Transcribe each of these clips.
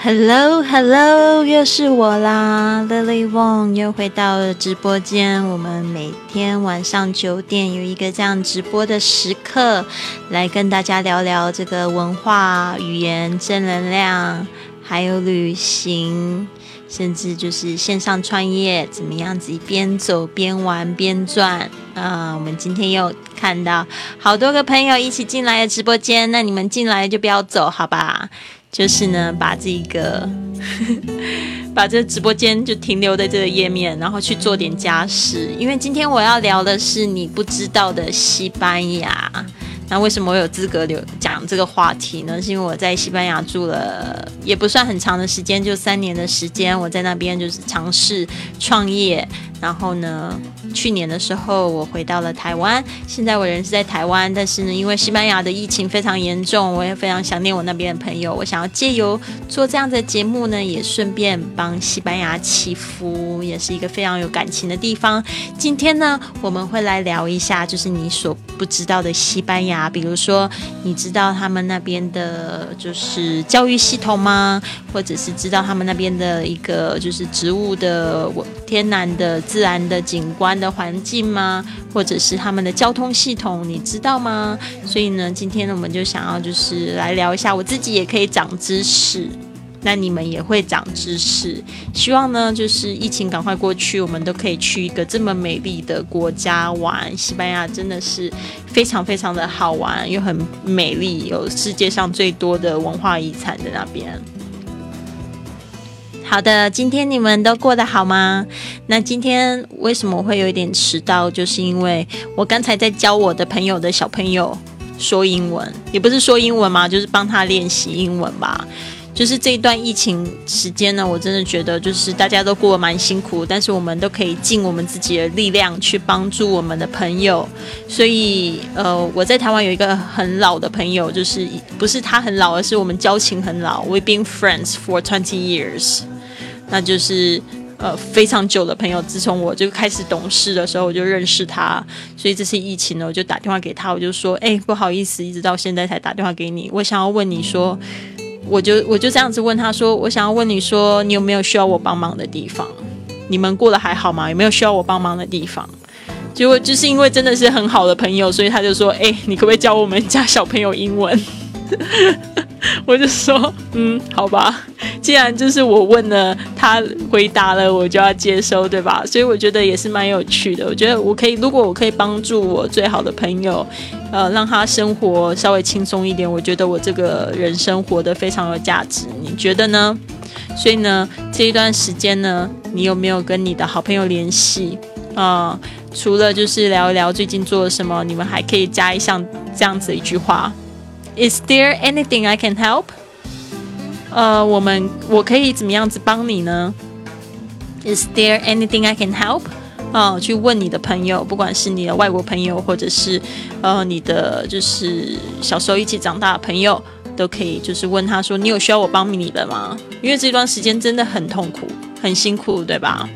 Hello Hello，又是我啦，Lily Wong 又回到了直播间。我们每天晚上九点有一个这样直播的时刻，来跟大家聊聊这个文化、语言、正能量，还有旅行，甚至就是线上创业怎么样子，边走边玩边赚啊！我们今天又看到好多个朋友一起进来的直播间，那你们进来就不要走，好吧？就是呢，把这个 把这直播间就停留在这个页面，然后去做点家事。因为今天我要聊的是你不知道的西班牙。那为什么我有资格留讲这个话题呢？是因为我在西班牙住了也不算很长的时间，就三年的时间。我在那边就是尝试创业。然后呢，去年的时候我回到了台湾，现在我人是在台湾，但是呢，因为西班牙的疫情非常严重，我也非常想念我那边的朋友。我想要借由做这样的节目呢，也顺便帮西班牙祈福，也是一个非常有感情的地方。今天呢，我们会来聊一下，就是你所不知道的西班牙，啊比如说，你知道他们那边的就是教育系统吗？或者是知道他们那边的一个就是植物的天然的。自然的景观的环境吗？或者是他们的交通系统，你知道吗？所以呢，今天呢，我们就想要就是来聊一下，我自己也可以长知识，那你们也会长知识。希望呢，就是疫情赶快过去，我们都可以去一个这么美丽的国家玩。西班牙真的是非常非常的好玩，又很美丽，有世界上最多的文化遗产在那边。好的，今天你们都过得好吗？那今天为什么会有一点迟到？就是因为我刚才在教我的朋友的小朋友说英文，也不是说英文嘛，就是帮他练习英文吧。就是这一段疫情时间呢，我真的觉得就是大家都过得蛮辛苦，但是我们都可以尽我们自己的力量去帮助我们的朋友。所以，呃，我在台湾有一个很老的朋友，就是不是他很老，而是我们交情很老。We've been friends for twenty years，那就是呃非常久的朋友。自从我就开始懂事的时候，我就认识他。所以这次疫情呢，我就打电话给他，我就说：“哎，不好意思，一直到现在才打电话给你。我想要问你说。”我就我就这样子问他说：“我想要问你说，你有没有需要我帮忙的地方？你们过得还好吗？有没有需要我帮忙的地方？”结果就是因为真的是很好的朋友，所以他就说：“哎，你可不可以教我们家小朋友英文？” 我就说，嗯，好吧，既然就是我问了，他回答了，我就要接收，对吧？所以我觉得也是蛮有趣的。我觉得我可以，如果我可以帮助我最好的朋友，呃，让他生活稍微轻松一点，我觉得我这个人生活得非常有价值。你觉得呢？所以呢，这一段时间呢，你有没有跟你的好朋友联系啊？除了就是聊一聊最近做了什么，你们还可以加一项这样子一句话。Is there anything I can help？呃，我们我可以怎么样子帮你呢？Is there anything I can help？哦，去问你的朋友，不管是你的外国朋友，或者是呃你的就是小时候一起长大的朋友，都可以就是问他说，你有需要我帮你的吗？因为这段时间真的很痛苦，很辛苦，对吧？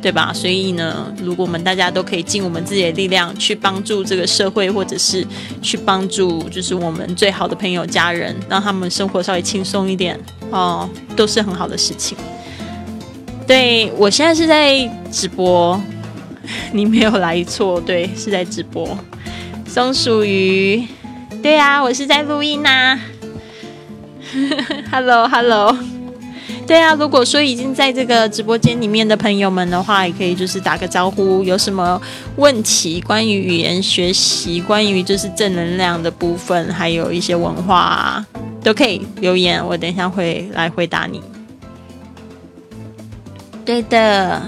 对吧？所以呢，如果我们大家都可以尽我们自己的力量去帮助这个社会，或者是去帮助就是我们最好的朋友、家人，让他们生活稍微轻松一点哦，都是很好的事情。对我现在是在直播，你没有来错，对，是在直播。松鼠鱼，对啊，我是在录音呐。Hello，Hello。对啊，如果说已经在这个直播间里面的朋友们的话，也可以就是打个招呼。有什么问题关于语言学习，关于就是正能量的部分，还有一些文化，都可以留言，我等一下会来回答你。对的，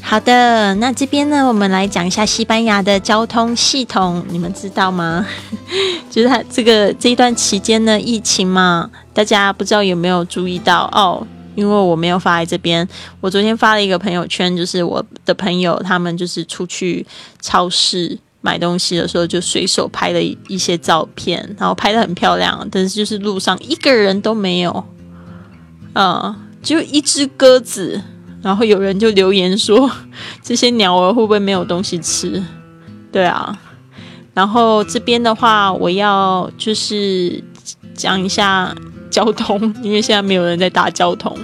好的，那这边呢，我们来讲一下西班牙的交通系统，你们知道吗？就是它这个这一段期间呢，疫情嘛，大家不知道有没有注意到哦？因为我没有发在这边，我昨天发了一个朋友圈，就是我的朋友他们就是出去超市买东西的时候，就随手拍了一些照片，然后拍的很漂亮，但是就是路上一个人都没有，嗯，就一只鸽子，然后有人就留言说这些鸟儿会不会没有东西吃？对啊，然后这边的话，我要就是讲一下。交通，因为现在没有人在搭交通。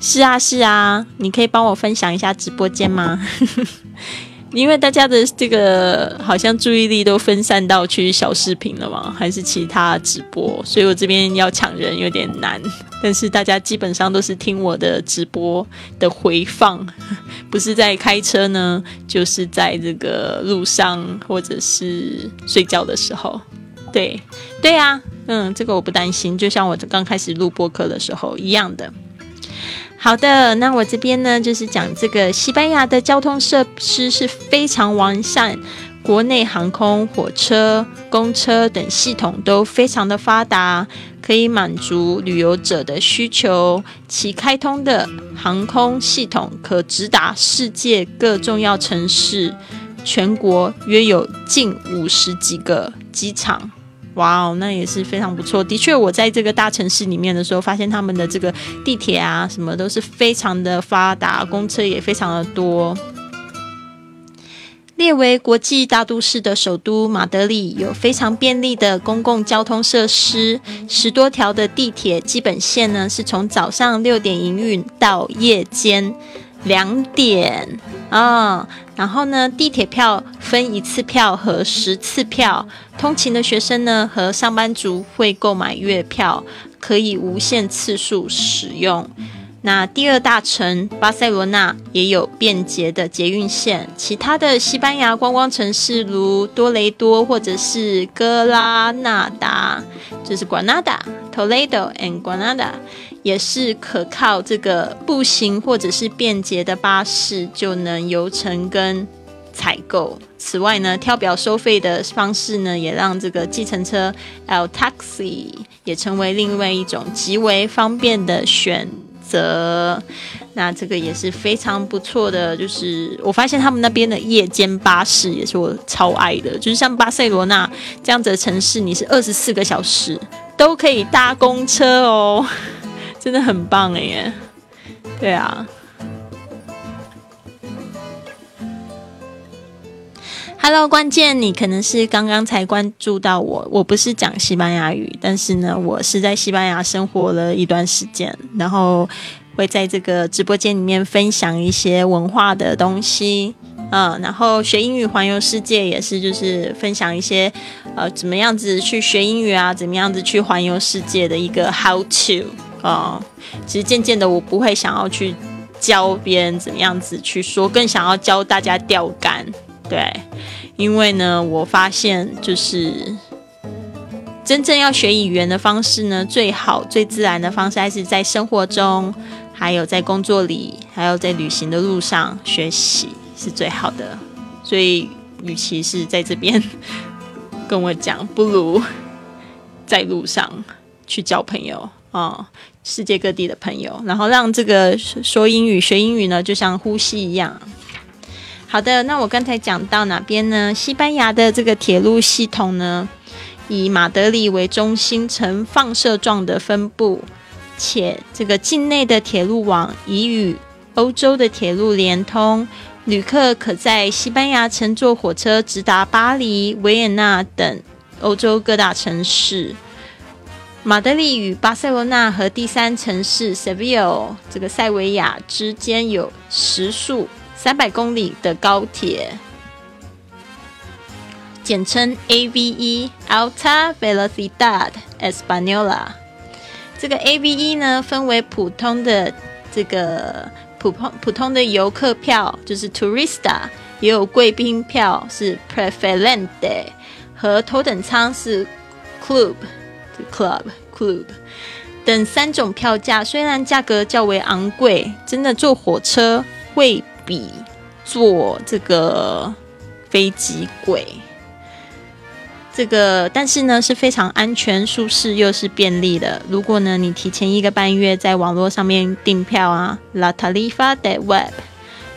是啊，是啊，你可以帮我分享一下直播间吗？因为大家的这个好像注意力都分散到去小视频了嘛，还是其他直播，所以我这边要抢人有点难。但是大家基本上都是听我的直播的回放，不是在开车呢，就是在这个路上或者是睡觉的时候。对，对呀，嗯，这个我不担心，就像我刚开始录播课的时候一样的。好的，那我这边呢，就是讲这个西班牙的交通设施是非常完善，国内航空、火车、公车等系统都非常的发达，可以满足旅游者的需求。其开通的航空系统可直达世界各重要城市，全国约有近五十几个机场。哇哦，那也是非常不错。的确，我在这个大城市里面的时候，发现他们的这个地铁啊，什么都是非常的发达，公车也非常的多。列为国际大都市的首都马德里，有非常便利的公共交通设施，十多条的地铁基本线呢，是从早上六点营运到夜间。两点啊，然后呢，地铁票分一次票和十次票，通勤的学生呢和上班族会购买月票，可以无限次数使用。那第二大城巴塞罗那也有便捷的捷运线，其他的西班牙观光城市如多雷多或者是哥拉纳达，就是 Granada、Toledo and Granada。也是可靠这个步行或者是便捷的巴士就能游程跟采购。此外呢，跳表收费的方式呢，也让这个计程车 L taxi 也成为另外一种极为方便的选择。那这个也是非常不错的，就是我发现他们那边的夜间巴士也是我超爱的，就是像巴塞罗那这样子的城市，你是二十四个小时都可以搭公车哦。真的很棒哎耶，对啊。Hello，关键你可能是刚刚才关注到我，我不是讲西班牙语，但是呢，我是在西班牙生活了一段时间，然后会在这个直播间里面分享一些文化的东西，嗯，然后学英语环游世界也是，就是分享一些呃怎么样子去学英语啊，怎么样子去环游世界的一个 How to。啊，其实渐渐的，我不会想要去教别人怎么样子去说，更想要教大家钓竿。对，因为呢，我发现就是真正要学语言的方式呢，最好最自然的方式还是在生活中，还有在工作里，还有在旅行的路上学习是最好的。所以，与其是在这边 跟我讲，不如在路上去交朋友。哦，世界各地的朋友，然后让这个说英语、学英语呢，就像呼吸一样。好的，那我刚才讲到哪边呢？西班牙的这个铁路系统呢，以马德里为中心，呈放射状的分布，且这个境内的铁路网已与欧洲的铁路连通，旅客可在西班牙乘坐火车直达巴黎、维也纳等欧洲各大城市。马德里与巴塞罗那和第三城市 Seville 这个塞维亚之间有时速三百公里的高铁，简称 AVE（Alta Velocidad Española）。这个 AVE 呢，分为普通的这个普通普通的游客票，就是 Tourista，也有贵宾票是 Preferente，和头等舱是 Club。Club Club 等三种票价，虽然价格较为昂贵，真的坐火车会比坐这个飞机贵。这个但是呢是非常安全、舒适又是便利的。如果呢你提前一个半月在网络上面订票啊，La Tarifa de Web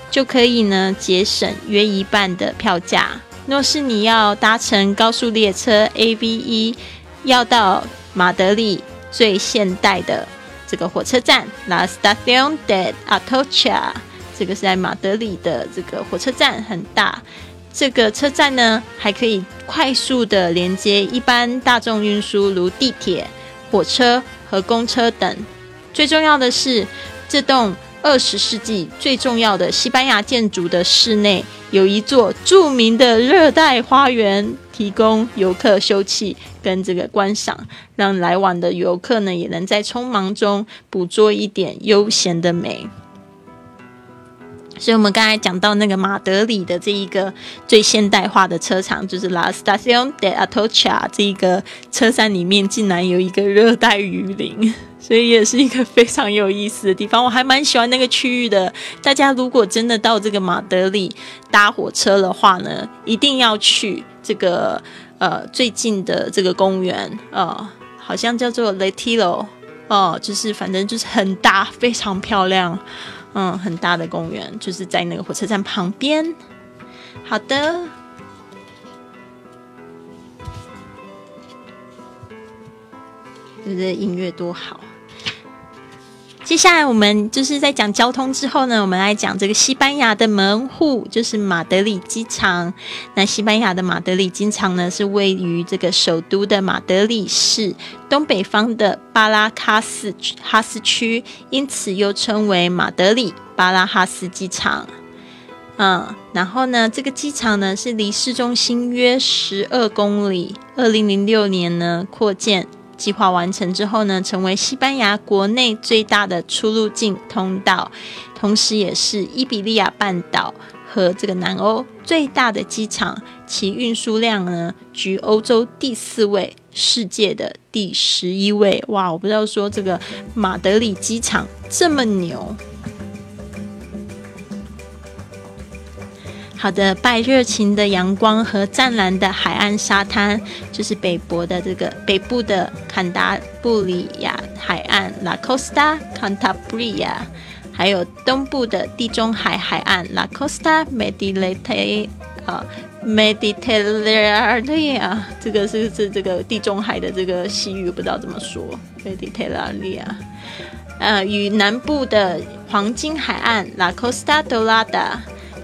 就可以呢节省约一半的票价。若是你要搭乘高速列车 AVE。要到马德里最现代的这个火车站，La Estación de Atocha，这个是在马德里的这个火车站，很大。这个车站呢，还可以快速的连接一般大众运输，如地铁、火车和公车等。最重要的是，这栋二十世纪最重要的西班牙建筑的室内有一座著名的热带花园，提供游客休憩跟这个观赏，让来往的游客呢也能在匆忙中捕捉一点悠闲的美。所以，我们刚才讲到那个马德里的这一个最现代化的车厂，就是 La Estación de Atocha 这一个车站里面，竟然有一个热带雨林，所以也是一个非常有意思的地方。我还蛮喜欢那个区域的。大家如果真的到这个马德里搭火车的话呢，一定要去这个呃最近的这个公园，呃，好像叫做 Letilo，哦，就是反正就是很大，非常漂亮。嗯，很大的公园，就是在那个火车站旁边。好的，这个音乐多好。接下来我们就是在讲交通之后呢，我们来讲这个西班牙的门户，就是马德里机场。那西班牙的马德里机场呢，是位于这个首都的马德里市东北方的巴拉卡斯哈斯区，因此又称为马德里巴拉哈斯机场。嗯，然后呢，这个机场呢是离市中心约十二公里。二零零六年呢扩建。计划完成之后呢，成为西班牙国内最大的出入境通道，同时也是伊比利亚半岛和这个南欧最大的机场。其运输量呢，居欧洲第四位，世界的第十一位。哇，我不知道说这个马德里机场这么牛。好的，拜热情的阳光和湛蓝的海岸沙滩，就是北伯的这个北部的坎达布里亚海岸 （La Costa Cantabria），还有东部的地中海海岸 （La Costa Mediterranea）。这个是是这个地中海的这个西域，不知道怎么说 （Mediterranea）。呃，与南部的黄金海岸 （La Costa Dorada）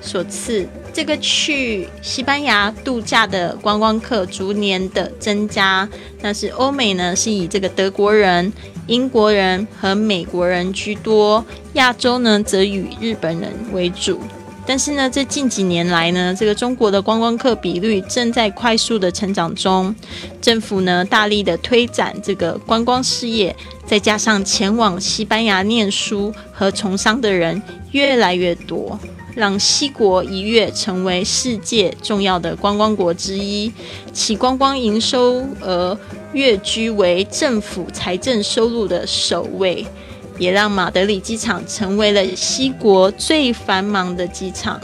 所赐。这个去西班牙度假的观光客逐年的增加，但是欧美呢是以这个德国人、英国人和美国人居多，亚洲呢则以日本人为主。但是呢，这近几年来呢，这个中国的观光客比率正在快速的成长中，政府呢大力的推展这个观光事业，再加上前往西班牙念书和从商的人越来越多。让西国一跃成为世界重要的观光国之一，其观光营收额跃居为政府财政收入的首位，也让马德里机场成为了西国最繁忙的机场。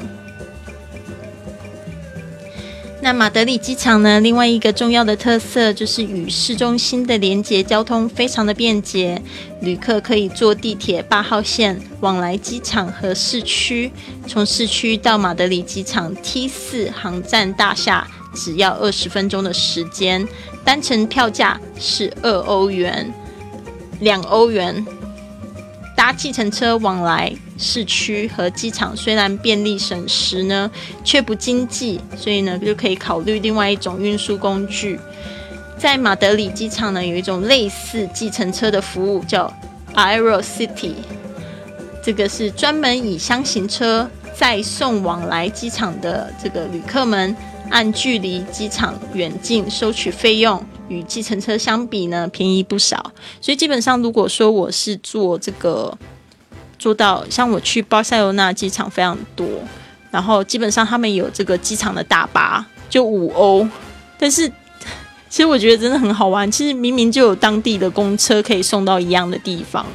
那马德里机场呢？另外一个重要的特色就是与市中心的连接交通非常的便捷，旅客可以坐地铁八号线往来机场和市区。从市区到马德里机场 T 四航站大厦只要二十分钟的时间，单程票价是二欧元，两欧元。搭计程车往来市区和机场虽然便利省时呢，却不经济，所以呢就可以考虑另外一种运输工具。在马德里机场呢，有一种类似计程车的服务，叫 Aero City。这个是专门以箱型车载送往来机场的这个旅客们，按距离机场远近收取费用。与计程车相比呢，便宜不少。所以基本上，如果说我是坐这个，坐到像我去巴塞罗那机场非常多，然后基本上他们有这个机场的大巴，就五欧。但是其实我觉得真的很好玩。其实明明就有当地的公车可以送到一样的地方，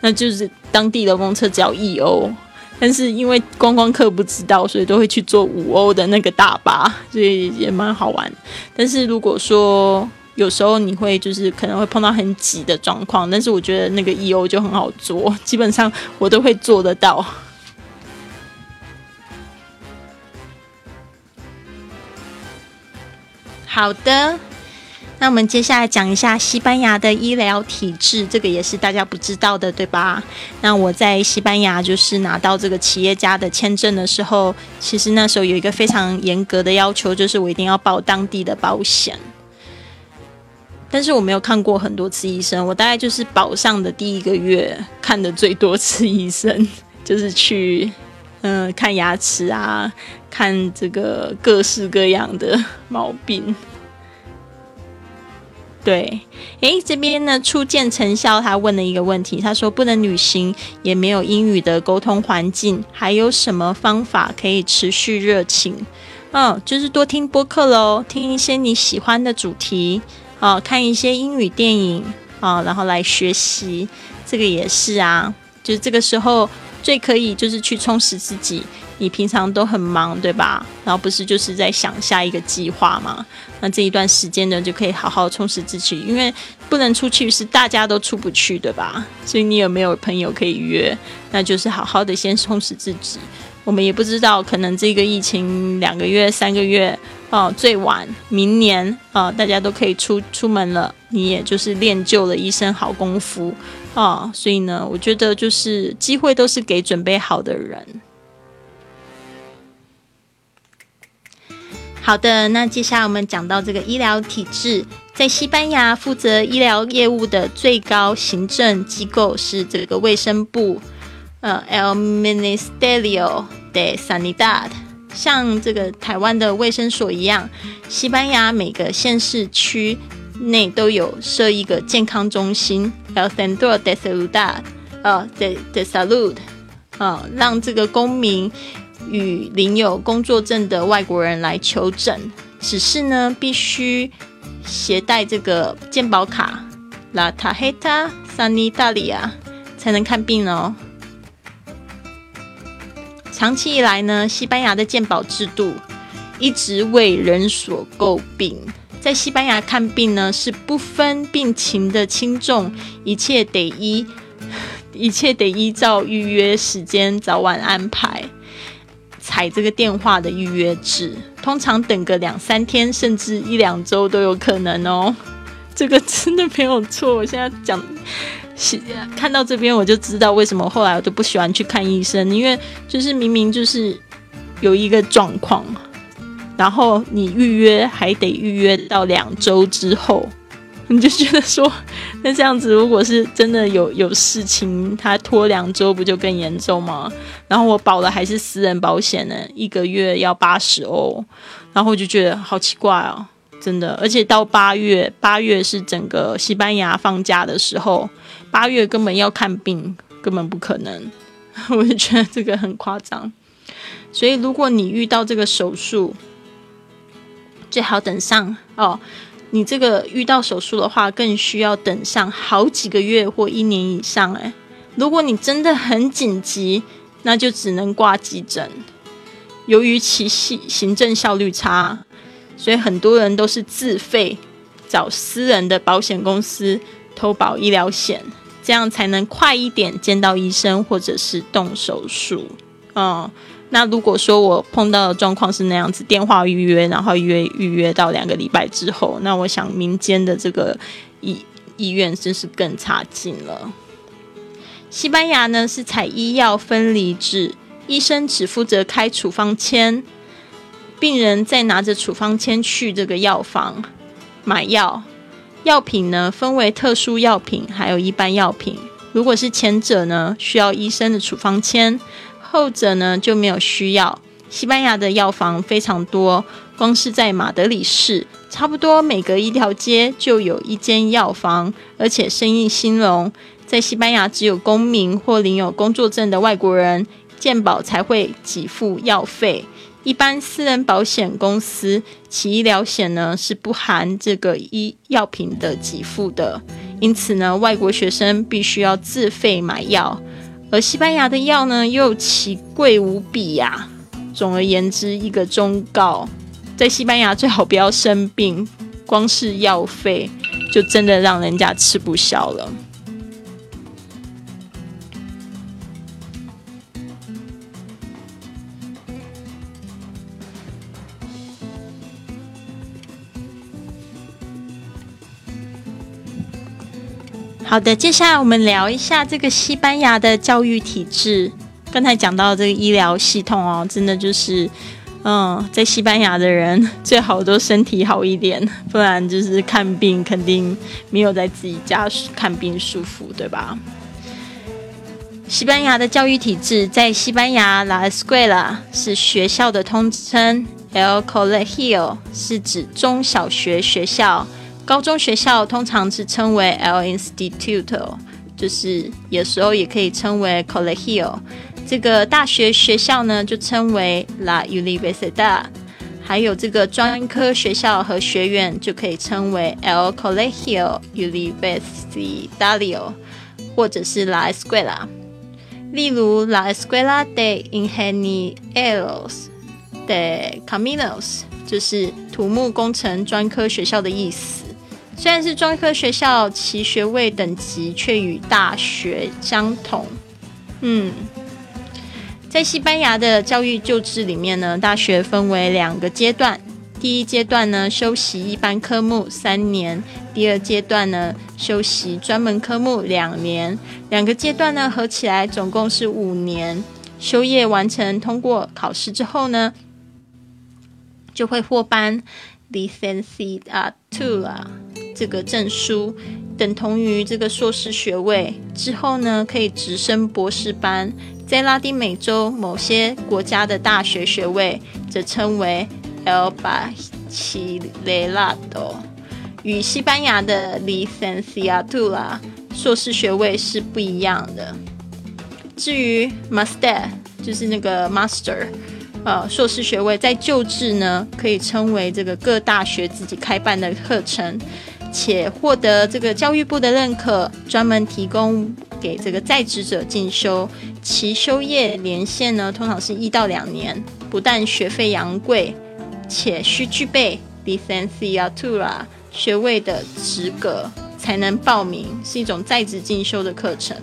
那就是当地的公车只要一欧。但是因为观光客不知道，所以都会去坐五欧的那个大巴，所以也蛮好玩。但是如果说有时候你会就是可能会碰到很挤的状况，但是我觉得那个 E O 就很好做，基本上我都会做得到。好的，那我们接下来讲一下西班牙的医疗体制，这个也是大家不知道的，对吧？那我在西班牙就是拿到这个企业家的签证的时候，其实那时候有一个非常严格的要求，就是我一定要报当地的保险。但是我没有看过很多次医生，我大概就是保上的第一个月看的最多次医生，就是去嗯看牙齿啊，看这个各式各样的毛病。对，诶，这边呢初见成效，他问了一个问题，他说不能旅行，也没有英语的沟通环境，还有什么方法可以持续热情？嗯，就是多听播客喽，听一些你喜欢的主题，哦，看一些英语电影，啊，然后来学习，这个也是啊，就是这个时候最可以就是去充实自己。你平常都很忙，对吧？然后不是就是在想下一个计划吗？那这一段时间呢，就可以好好充实自己，因为不能出去是大家都出不去，对吧？所以你有没有朋友可以约？那就是好好的先充实自己。我们也不知道，可能这个疫情两个月、三个月哦，最晚明年啊，大家都可以出出门了，你也就是练就了一身好功夫啊。所以呢，我觉得就是机会都是给准备好的人。好的，那接下来我们讲到这个医疗体制，在西班牙负责医疗业务的最高行政机构是这个卫生部，呃，El Ministerio de Sanidad。像这个台湾的卫生所一样，西班牙每个县市区内都有设一个健康中心，El Centro de Salud，呃，de de Salud，呃，让这个公民。与领有工作证的外国人来求诊，只是呢必须携带这个健保卡，La Tarjeta Sanitaria 才能看病哦。长期以来呢，西班牙的健保制度一直为人所诟病。在西班牙看病呢，是不分病情的轻重，一切得依 一切得依照预约时间早晚安排。采这个电话的预约制，通常等个两三天，甚至一两周都有可能哦。这个真的没有错。我现在讲，是看到这边我就知道为什么后来我都不喜欢去看医生，因为就是明明就是有一个状况，然后你预约还得预约到两周之后。你就觉得说，那这样子，如果是真的有有事情，他拖两周不就更严重吗？然后我保的还是私人保险呢，一个月要八十欧，然后我就觉得好奇怪哦，真的。而且到八月，八月是整个西班牙放假的时候，八月根本要看病根本不可能，我就觉得这个很夸张。所以如果你遇到这个手术，最好等上哦。你这个遇到手术的话，更需要等上好几个月或一年以上。诶，如果你真的很紧急，那就只能挂急诊。由于其行行政效率差，所以很多人都是自费找私人的保险公司投保医疗险，这样才能快一点见到医生或者是动手术。嗯。那如果说我碰到的状况是那样子，电话预约，然后约预约到两个礼拜之后，那我想民间的这个医医院真是更差劲了。西班牙呢是采医药分离制，医生只负责开处方签，病人再拿着处方签去这个药房买药。药品呢分为特殊药品还有一般药品，如果是前者呢，需要医生的处方签。后者呢就没有需要。西班牙的药房非常多，光是在马德里市，差不多每隔一条街就有一间药房，而且生意兴隆。在西班牙，只有公民或领有工作证的外国人，健保才会给付药费。一般私人保险公司其医疗险呢是不含这个医药品的给付的，因此呢，外国学生必须要自费买药。而西班牙的药呢，又奇贵无比呀。总而言之，一个忠告：在西班牙最好不要生病，光是药费就真的让人家吃不消了。好的，接下来我们聊一下这个西班牙的教育体制。刚才讲到这个医疗系统哦，真的就是，嗯，在西班牙的人最好都身体好一点，不然就是看病肯定没有在自己家看病舒服，对吧？西班牙的教育体制在西班牙，La Escuela 是学校的通称，El Colegio 是指中小学学校，高中学校通常是称为 L Instituto，就是有时候也可以称为 Colegio。这个大学学校呢就称为 La Universidad，还有这个专科学校和学院就可以称为 El Colegio Universitario，或者是 La Escuela。例如，La Escuela de Ingenieros de Caminos 就是土木工程专科学校的意思。虽然是专科学校，其学位等级却与大学相同。嗯，在西班牙的教育就制里面呢，大学分为两个阶段。第一阶段呢，修习一般科目三年；第二阶段呢，修习专门科目两年。两个阶段呢，合起来总共是五年。修业完成，通过考试之后呢，就会获颁 licenciatura 这个证书，等同于这个硕士学位。之后呢，可以直升博士班。在拉丁美洲某些国家的大学学位，则称为。El bachillerato 与西班牙的 licenciatura 硕士学位是不一样的。至于 master 就是那个 master，呃，硕士学位在旧制呢，可以称为这个各大学自己开办的课程，且获得这个教育部的认可，专门提供给这个在职者进修。其修业年限呢，通常是一到两年，不但学费昂贵。且需具备 licenciatura 学位的资格才能报名，是一种在职进修的课程。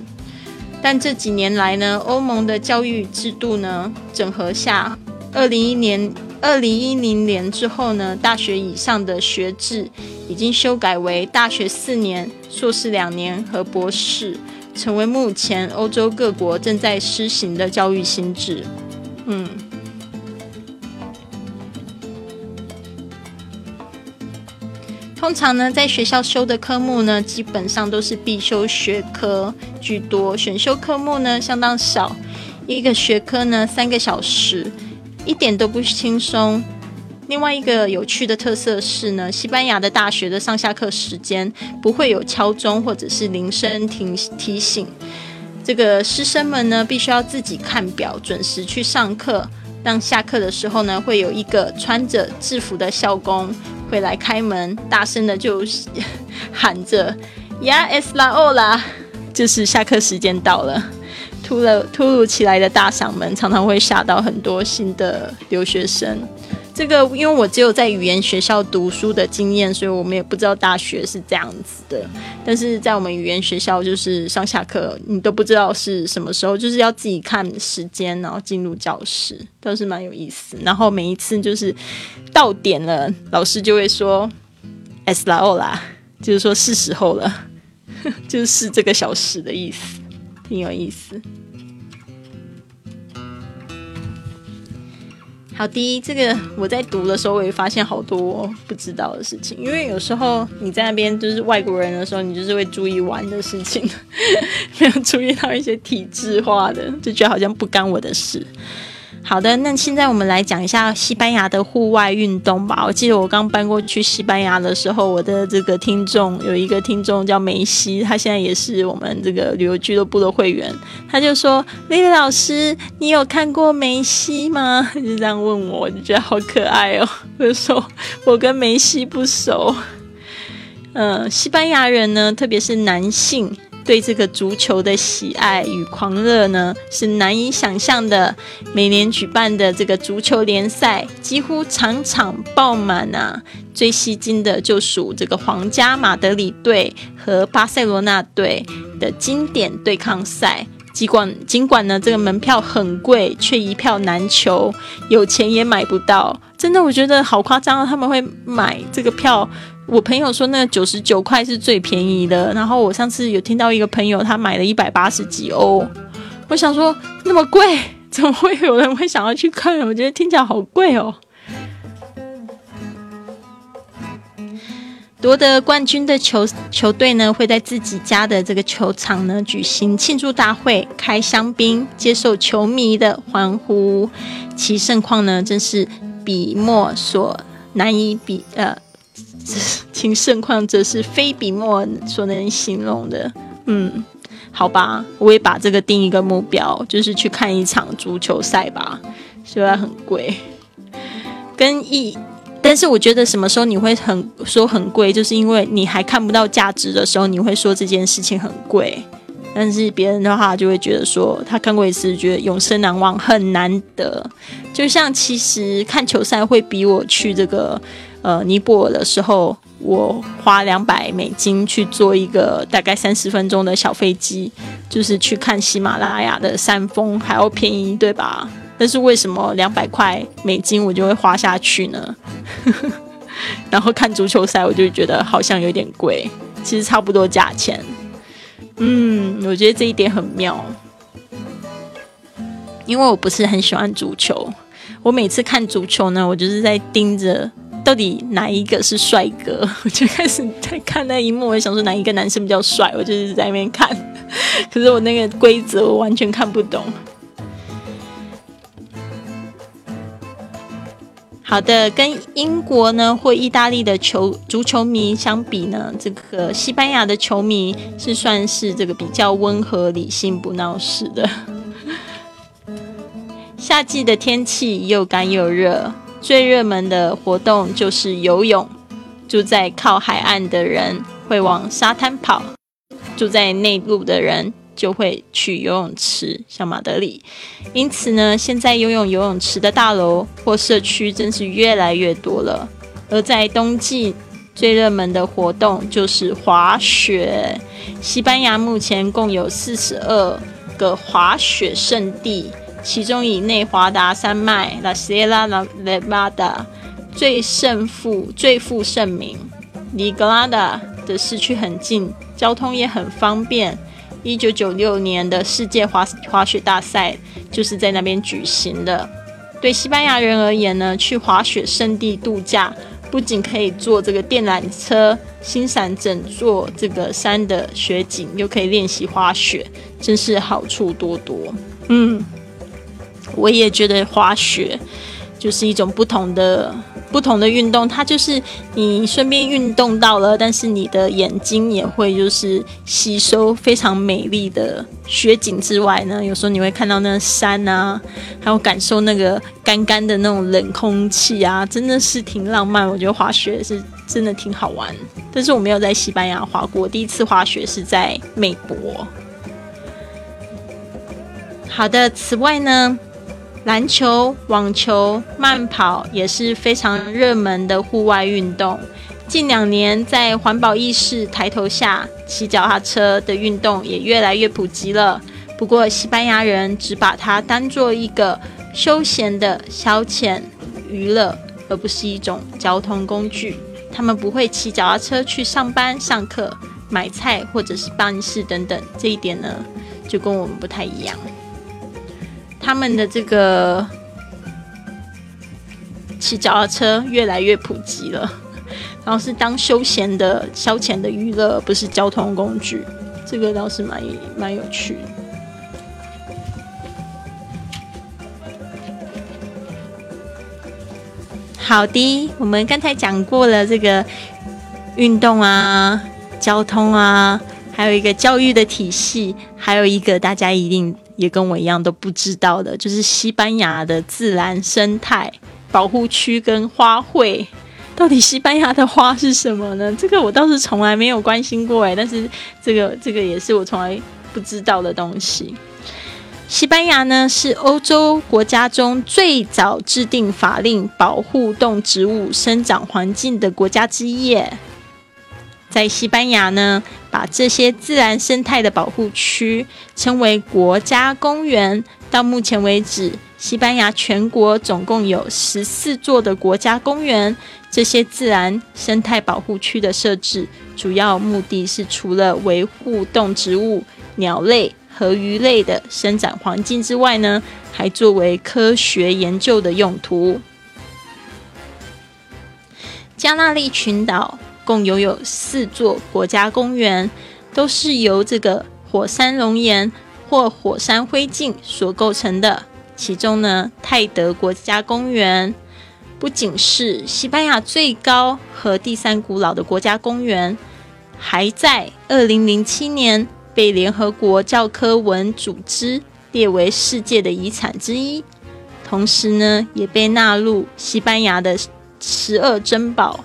但这几年来呢，欧盟的教育制度呢整合下，二零一年、二零一零年之后呢，大学以上的学制已经修改为大学四年、硕士两年和博士，成为目前欧洲各国正在施行的教育新制。嗯。通常呢，在学校修的科目呢，基本上都是必修学科居多，选修科目呢相当少。一个学科呢三个小时，一点都不轻松。另外一个有趣的特色是呢，西班牙的大学的上下课时间不会有敲钟或者是铃声提提醒，这个师生们呢必须要自己看表，准时去上课。当下课的时候呢，会有一个穿着制服的校工。会来开门，大声的就 喊着呀，es la hora，就是下课时间到了。突了突如其来的大嗓门，常常会吓到很多新的留学生。这个因为我只有在语言学校读书的经验，所以我们也不知道大学是这样子的。但是在我们语言学校，就是上下课你都不知道是什么时候，就是要自己看时间，然后进入教室，倒是蛮有意思。然后每一次就是到点了，老师就会说 “es la hora”，就是说是时候了，就是这个小时的意思，挺有意思。好的，这个我在读的时候，我也发现好多不知道的事情。因为有时候你在那边就是外国人的时候，你就是会注意玩的事情，没有注意到一些体制化的，就觉得好像不干我的事。好的，那现在我们来讲一下西班牙的户外运动吧。我记得我刚搬过去西班牙的时候，我的这个听众有一个听众叫梅西，他现在也是我们这个旅游俱乐部的会员。他就说：“丽丽老师，你有看过梅西吗？” 就这样问我，我就觉得好可爱哦。我就说我跟梅西不熟。嗯，西班牙人呢，特别是男性。对这个足球的喜爱与狂热呢，是难以想象的。每年举办的这个足球联赛，几乎场场爆满啊！最吸睛的就属这个皇家马德里队和巴塞罗那队的经典对抗赛。尽管尽管呢，这个门票很贵，却一票难求，有钱也买不到。真的，我觉得好夸张，他们会买这个票。我朋友说，那个九十九块是最便宜的。然后我上次有听到一个朋友，他买了一百八十几欧。我想说，那么贵，怎么会有人会想要去看？我觉得听起来好贵哦。夺得冠军的球球队呢，会在自己家的这个球场呢举行庆祝大会，开香槟，接受球迷的欢呼。其盛况呢，真是笔墨所难以比呃，情盛况则是非笔墨所能形容的。嗯，好吧，我也把这个定一个目标，就是去看一场足球赛吧，虽然很贵，跟一。但是我觉得什么时候你会很说很贵，就是因为你还看不到价值的时候，你会说这件事情很贵。但是别人的话就会觉得说他看过一次，觉得永生难忘，很难得。就像其实看球赛会比我去这个呃尼泊尔的时候，我花两百美金去坐一个大概三十分钟的小飞机，就是去看喜马拉雅的山峰还要便宜，对吧？但是为什么两百块美金我就会花下去呢？然后看足球赛我就觉得好像有点贵，其实差不多价钱。嗯，我觉得这一点很妙，因为我不是很喜欢足球。我每次看足球呢，我就是在盯着到底哪一个是帅哥，我就开始在看那一幕，我想说哪一个男生比较帅，我就是在那边看。可是我那个规则我完全看不懂。好的，跟英国呢或意大利的球足球迷相比呢，这个西班牙的球迷是算是这个比较温和、理性、不闹事的。夏季的天气又干又热，最热门的活动就是游泳。住在靠海岸的人会往沙滩跑，住在内陆的人。就会去游泳池，像马德里。因此呢，现在游泳游泳池的大楼或社区真是越来越多了。而在冬季最热门的活动就是滑雪。西班牙目前共有四十二个滑雪胜地，其中以内华达山脉 （La Sierra Nevada） 最胜负最负盛名。尼格拉达的市区很近，交通也很方便。一九九六年的世界滑滑雪大赛就是在那边举行的。对西班牙人而言呢，去滑雪圣地度假，不仅可以坐这个电缆车欣赏整座这个山的雪景，又可以练习滑雪，真是好处多多。嗯，我也觉得滑雪就是一种不同的。不同的运动，它就是你顺便运动到了，但是你的眼睛也会就是吸收非常美丽的雪景之外呢，有时候你会看到那山啊，还有感受那个干干的那种冷空气啊，真的是挺浪漫。我觉得滑雪是真的挺好玩，但是我没有在西班牙滑过，第一次滑雪是在美国。好的，此外呢。篮球、网球、慢跑也是非常热门的户外运动。近两年，在环保意识抬头下，骑脚踏车的运动也越来越普及了。不过，西班牙人只把它当做一个休闲的消遣娱乐，而不是一种交通工具。他们不会骑脚踏车去上班、上课、买菜或者是办事等等。这一点呢，就跟我们不太一样。他们的这个骑脚踏车越来越普及了，然后是当休闲的消遣的娱乐，不是交通工具，这个倒是蛮蛮有趣。好的，我们刚才讲过了这个运动啊、交通啊，还有一个教育的体系，还有一个大家一定。也跟我一样都不知道的，就是西班牙的自然生态保护区跟花卉，到底西班牙的花是什么呢？这个我倒是从来没有关心过诶，但是这个这个也是我从来不知道的东西。西班牙呢是欧洲国家中最早制定法令保护动植物生长环境的国家之一。在西班牙呢，把这些自然生态的保护区称为国家公园。到目前为止，西班牙全国总共有十四座的国家公园。这些自然生态保护区的设置，主要目的是除了维护动植物、鸟类。和鱼类的生长环境之外呢，还作为科学研究的用途。加纳利群岛共拥有四座国家公园，都是由这个火山熔岩或火山灰烬所构成的。其中呢，泰德国家公园不仅是西班牙最高和第三古老的国家公园，还在二零零七年被联合国教科文组织列为世界的遗产之一，同时呢，也被纳入西班牙的十二珍宝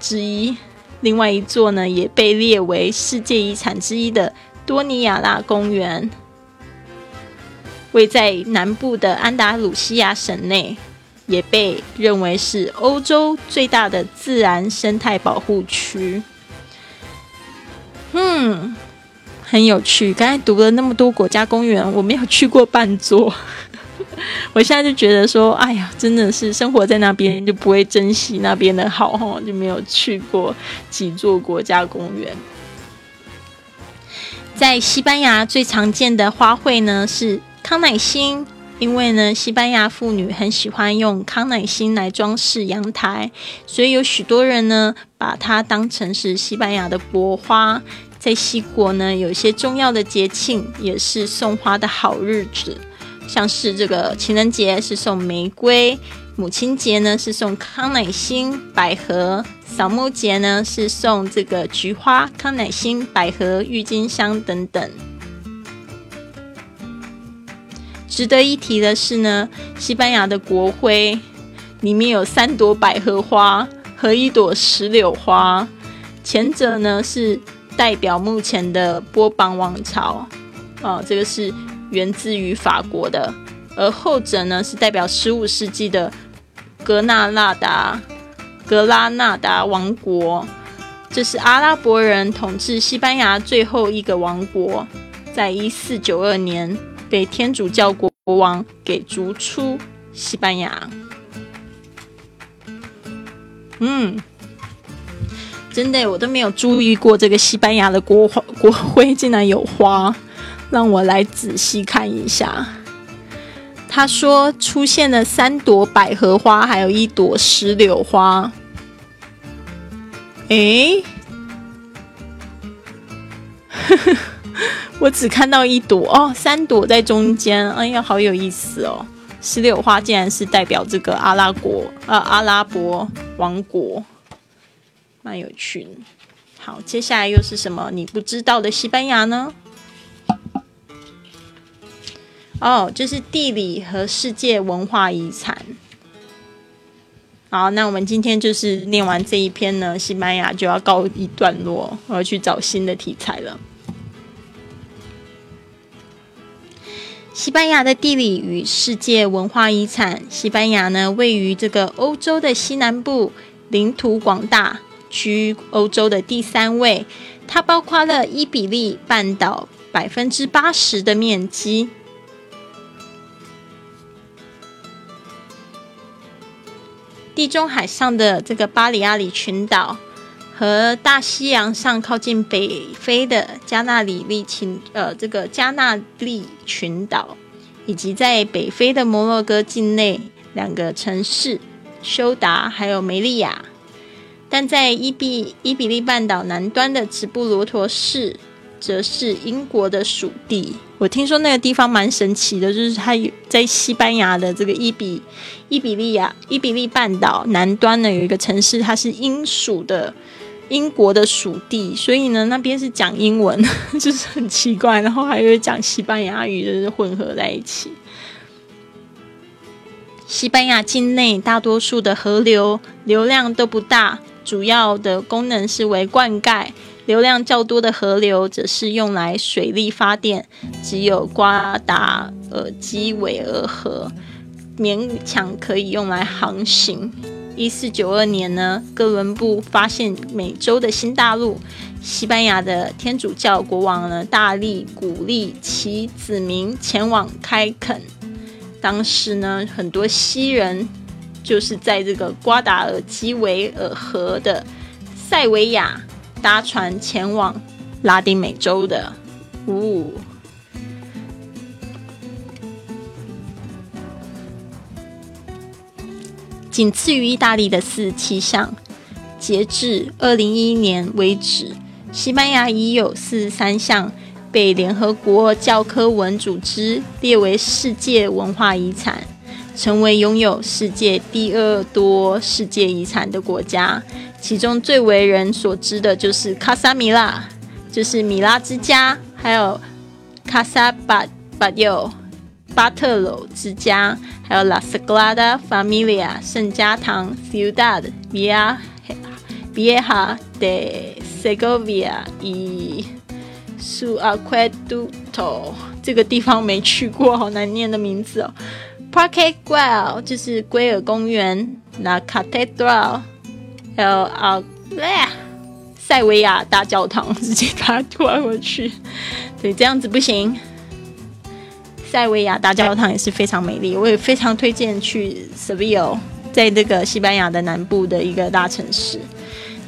之一。另外一座呢，也被列为世界遗产之一的多尼亚拉公园。位在南部的安达鲁西亚省内，也被认为是欧洲最大的自然生态保护区。嗯，很有趣。刚才读了那么多国家公园，我没有去过半座。我现在就觉得说，哎呀，真的是生活在那边就不会珍惜那边的好 哈，就没有去过几座国家公园。在西班牙最常见的花卉呢是。康乃馨，因为呢，西班牙妇女很喜欢用康乃馨来装饰阳台，所以有许多人呢把它当成是西班牙的国花。在西国呢，有些重要的节庆也是送花的好日子，像是这个情人节是送玫瑰，母亲节呢是送康乃馨、百合，扫墓节呢是送这个菊花、康乃馨、百合、郁金香等等。值得一提的是呢，西班牙的国徽里面有三朵百合花和一朵石榴花，前者呢是代表目前的波旁王朝，哦，这个是源自于法国的，而后者呢是代表十五世纪的格纳纳达格拉纳达王国，这是阿拉伯人统治西班牙最后一个王国，在一四九二年。被天主教国王给逐出西班牙。嗯，真的，我都没有注意过这个西班牙的国花国徽竟然有花，让我来仔细看一下。他说出现了三朵百合花，还有一朵石榴花。诶。我只看到一朵哦，三朵在中间，哎呀，好有意思哦！石榴花竟然是代表这个阿拉国啊，阿拉伯王国，蛮有趣。好，接下来又是什么你不知道的西班牙呢？哦，这是地理和世界文化遗产。好，那我们今天就是念完这一篇呢，西班牙就要告一段落，我要去找新的题材了。西班牙的地理与世界文化遗产。西班牙呢，位于这个欧洲的西南部，领土广大，居欧洲的第三位。它包括了伊比利半岛百分之八十的面积，地中海上的这个巴里亚里群岛。和大西洋上靠近北非的加纳里利群，呃，这个加纳利群岛，以及在北非的摩洛哥境内两个城市休达还有梅利亚，但在伊比伊比利半岛南端的直布罗陀市，则是英国的属地。我听说那个地方蛮神奇的，就是它在西班牙的这个伊比伊比利亚伊比利半岛南端呢有一个城市，它是英属的。英国的属地，所以呢，那边是讲英文，就是很奇怪，然后还有讲西班牙语，就是混合在一起。西班牙境内大多数的河流流量都不大，主要的功能是为灌溉；流量较多的河流则是用来水力发电，只有瓜达尔基韦尔河勉强可以用来航行。一四九二年呢，哥伦布发现美洲的新大陆。西班牙的天主教国王呢，大力鼓励其子民前往开垦。当时呢，很多西人就是在这个瓜达尔基维尔河的塞维亚搭船前往拉丁美洲的。五五仅次于意大利的四十七项。截至二零一一年为止西班牙已有四十三项被联合国教科文组织列为世界文化遗产成为拥有世界第二多世界遗产的国家。其中最为人所知的就是卡萨米拉，就是米拉之家，还有卡萨巴巴尤巴特罗之家，还有 La Sagrada Familia 圣家堂 Ciudad Via。Vieja de Segovia y su acueducto，这个地方没去过，好难念的名字哦。Parque Güell 就是龟尔公园，La Catedral，还有啊，塞维亚大教堂，直接把它拖过去。对，这样子不行。塞维亚大教堂也是非常美丽，我也非常推荐去 Seville，在这个西班牙的南部的一个大城市。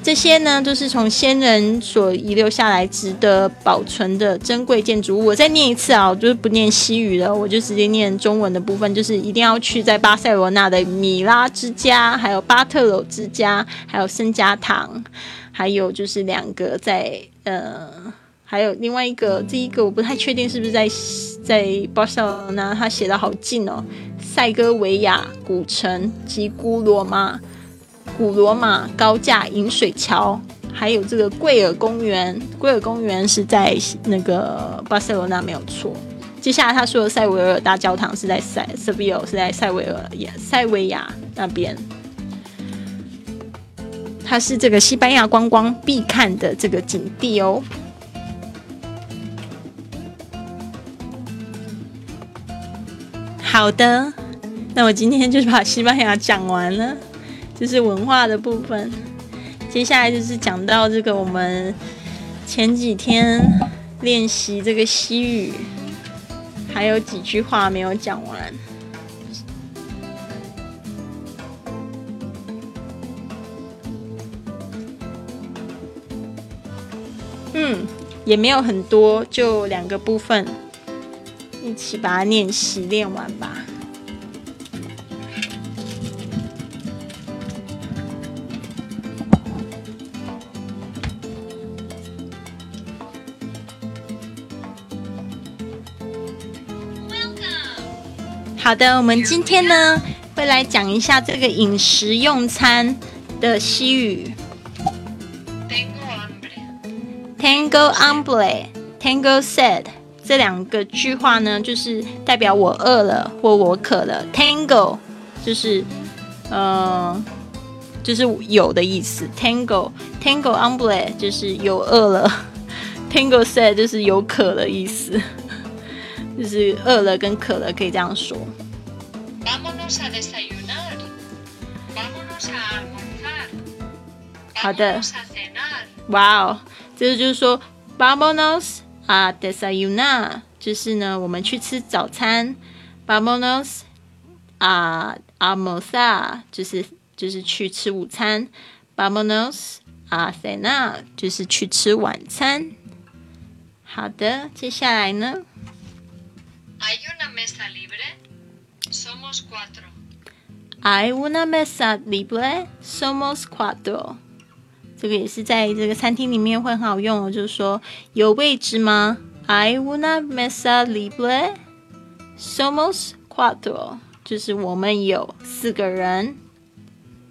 这些呢，都是从先人所遗留下来、值得保存的珍贵建筑物。我再念一次啊，我就是不念西语了，我就直接念中文的部分，就是一定要去在巴塞罗那的米拉之家，还有巴特罗之家，还有圣家堂，还有就是两个在呃，还有另外一个，这一个我不太确定是不是在在巴塞罗那，他写的好近哦，塞戈维亚古城及古罗马。古罗马高架引水桥，还有这个贵尔公园。贵尔公园是在那个巴塞罗那，没有错。接下来他说的塞维尔大教堂是在塞塞维尔，是在塞维尔塞维亚那边。它是这个西班牙观光必看的这个景地哦。好的，那我今天就是把西班牙讲完了。就是文化的部分，接下来就是讲到这个我们前几天练习这个西语，还有几句话没有讲完。嗯，也没有很多，就两个部分，一起把它练习练完吧。好的，我们今天呢会来讲一下这个饮食用餐的西语。Tango hambre，Tango said，这两个句话呢，就是代表我饿了或我渴了。Tango 就是呃，就是有的意思。Tango，Tango hambre 就是有饿了。Tango said 就是有渴的意思。就是饿了跟渴了可以这样说。好的。哇哦，这个就是说 b a m o n o s a desayunar，就是呢，我们去吃早餐。vámonos a almorzar，就是就是去吃午餐。b a m o n o s a cenar，就是去吃晚餐。好的，接下来呢？Hay una mesa libre. Somos cuatro. Hay una mesa libre. Somos cuatro. 这个也是在这个餐厅里面会很好用哦，就是说有位置吗？Hay una mesa libre. Somos cuatro. 就是我们有四个人。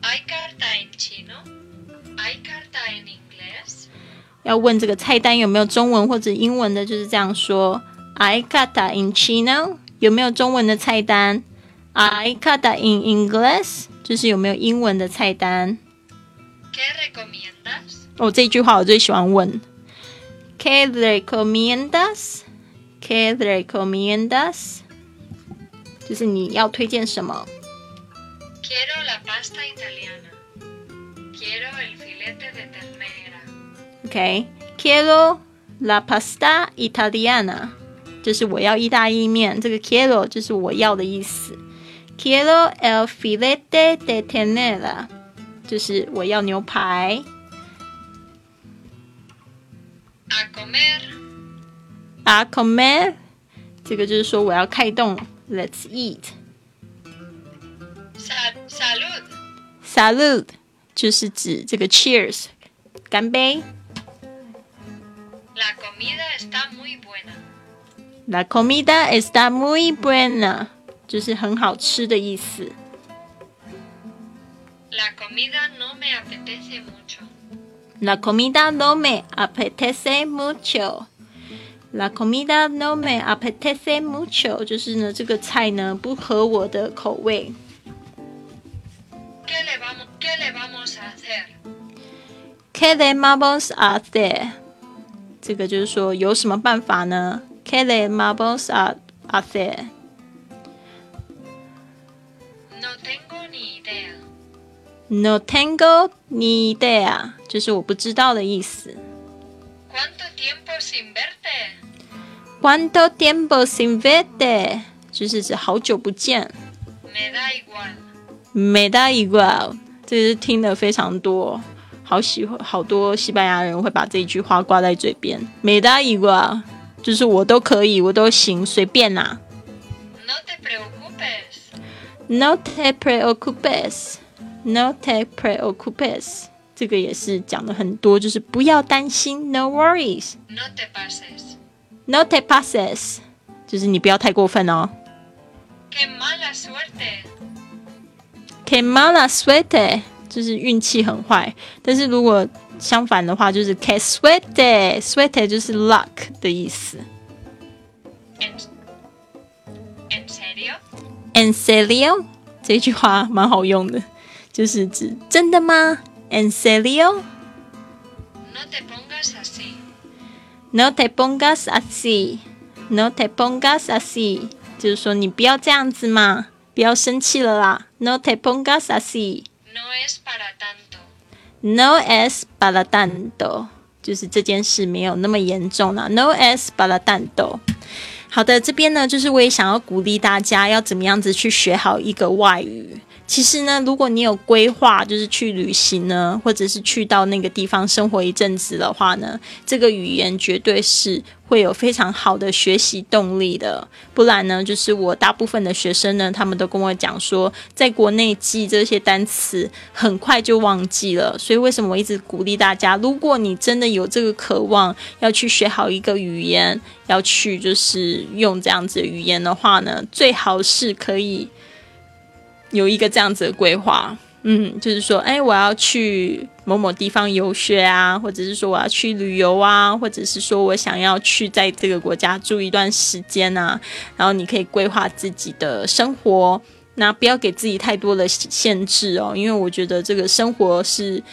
Hay carta en chino. Hay carta en inglés. 要问这个菜单有没有中文或者英文的，就是这样说。I carta in chino 有没有中文的菜单？I carta in English 就是有没有英文的菜单？¿Qué recomiendas？哦，这句话我最喜欢问。¿Qué recomiendas？¿Qué recomiendas？就是你要推荐什么？Quiero la pasta italiana. Quiero el filete de ternera. Okay. Quiero la pasta italiana. 就是我要意大利面，这个 quiero 就是我要的意思。Quiero el filete de ternera，就是我要牛排。A comer。A comer，这个就是说我要开动。Let's eat。Salud。salud 就是指这个 cheers，干杯。La comida está muy buena. La comida está muy buena，就是很好吃的意思。La comida no me apetece mucho. La comida no me apetece mucho. La comida no me apetece mucho，就是呢，这个菜呢不合我的口味。¿Qué le vamos, qué le vamos a hacer? ¿Qué le vamos a hacer？这个就是说有什么办法呢？¿Qué le vamos a hacer？No tengo ni idea. No tengo ni idea，就是我不知道的意思。¿Cuánto tiempo sin verte? ¿Cuánto tiempo sin verte？就是指好久不见。Me da igual. Me da igual，这是听的非常多，好喜欢好多西班牙人会把这一句话挂在嘴边。Me da igual，就是我都可以，我都行，随便啦、No te preocupes. No te preocupes，No te preocupes，这个也是讲的很多，就是不要担心，No worries。No te pases. No te pases，就是你不要太过分哦。¡Qué mala suerte! Que mala suerte，就是运气很坏。但是如果相反的话，就是 que suerte，suerte 就是 luck 的意思。¿En, ¿En serio? En serio，这句话蛮好用的，就是指真的吗？En serio。No te pongas así. No te pongas así. No te pongas así，就是说你不要这样子嘛，不要生气了啦。No te pongas así. No es para tanto. No es palatando，就是这件事没有那么严重啦。No es palatando。好的，这边呢，就是我也想要鼓励大家要怎么样子去学好一个外语。其实呢，如果你有规划，就是去旅行呢，或者是去到那个地方生活一阵子的话呢，这个语言绝对是会有非常好的学习动力的。不然呢，就是我大部分的学生呢，他们都跟我讲说，在国内记这些单词很快就忘记了。所以为什么我一直鼓励大家，如果你真的有这个渴望要去学好一个语言，要去就是用这样子的语言的话呢，最好是可以。有一个这样子的规划，嗯，就是说，哎，我要去某某地方游学啊，或者是说我要去旅游啊，或者是说我想要去在这个国家住一段时间啊，然后你可以规划自己的生活，那不要给自己太多的限制哦，因为我觉得这个生活是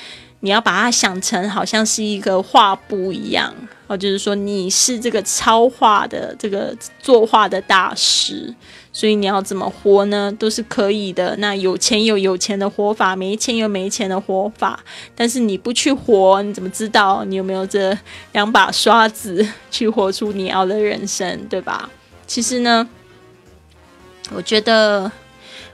你要把它想成好像是一个画布一样，哦，就是说你是这个超画的这个作画的大师。所以你要怎么活呢？都是可以的。那有钱有有钱的活法，没钱有没钱的活法。但是你不去活，你怎么知道你有没有这两把刷子去活出你要的人生，对吧？其实呢，我觉得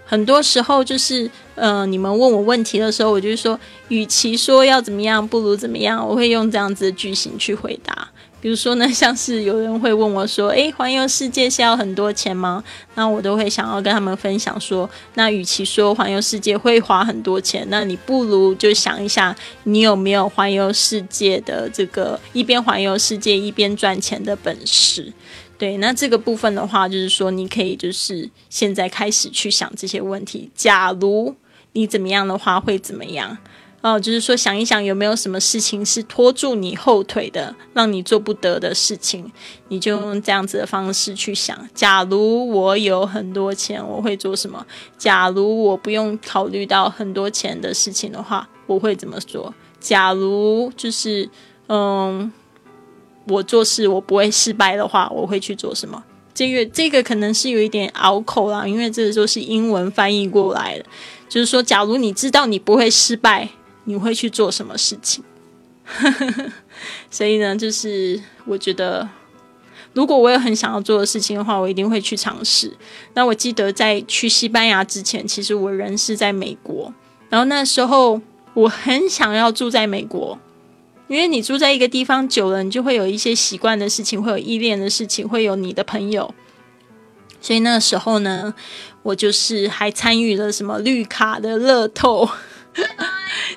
很多时候就是，呃，你们问我问题的时候，我就说，与其说要怎么样，不如怎么样，我会用这样子的句型去回答。比如说呢，像是有人会问我说：“诶，环游世界是要很多钱吗？”那我都会想要跟他们分享说：“那与其说环游世界会花很多钱，那你不如就想一下，你有没有环游世界的这个一边环游世界一边赚钱的本事？”对，那这个部分的话，就是说你可以就是现在开始去想这些问题。假如你怎么样的话，会怎么样？哦，就是说想一想有没有什么事情是拖住你后腿的，让你做不得的事情，你就用这样子的方式去想。假如我有很多钱，我会做什么？假如我不用考虑到很多钱的事情的话，我会怎么做？假如就是嗯，我做事我不会失败的话，我会去做什么？这个这个可能是有一点拗口啦，因为这个都是英文翻译过来的。就是说，假如你知道你不会失败。你会去做什么事情？所以呢，就是我觉得，如果我有很想要做的事情的话，我一定会去尝试。那我记得在去西班牙之前，其实我人是在美国，然后那时候我很想要住在美国，因为你住在一个地方久了，你就会有一些习惯的事情，会有依恋的事情，会有你的朋友。所以那个时候呢，我就是还参与了什么绿卡的乐透。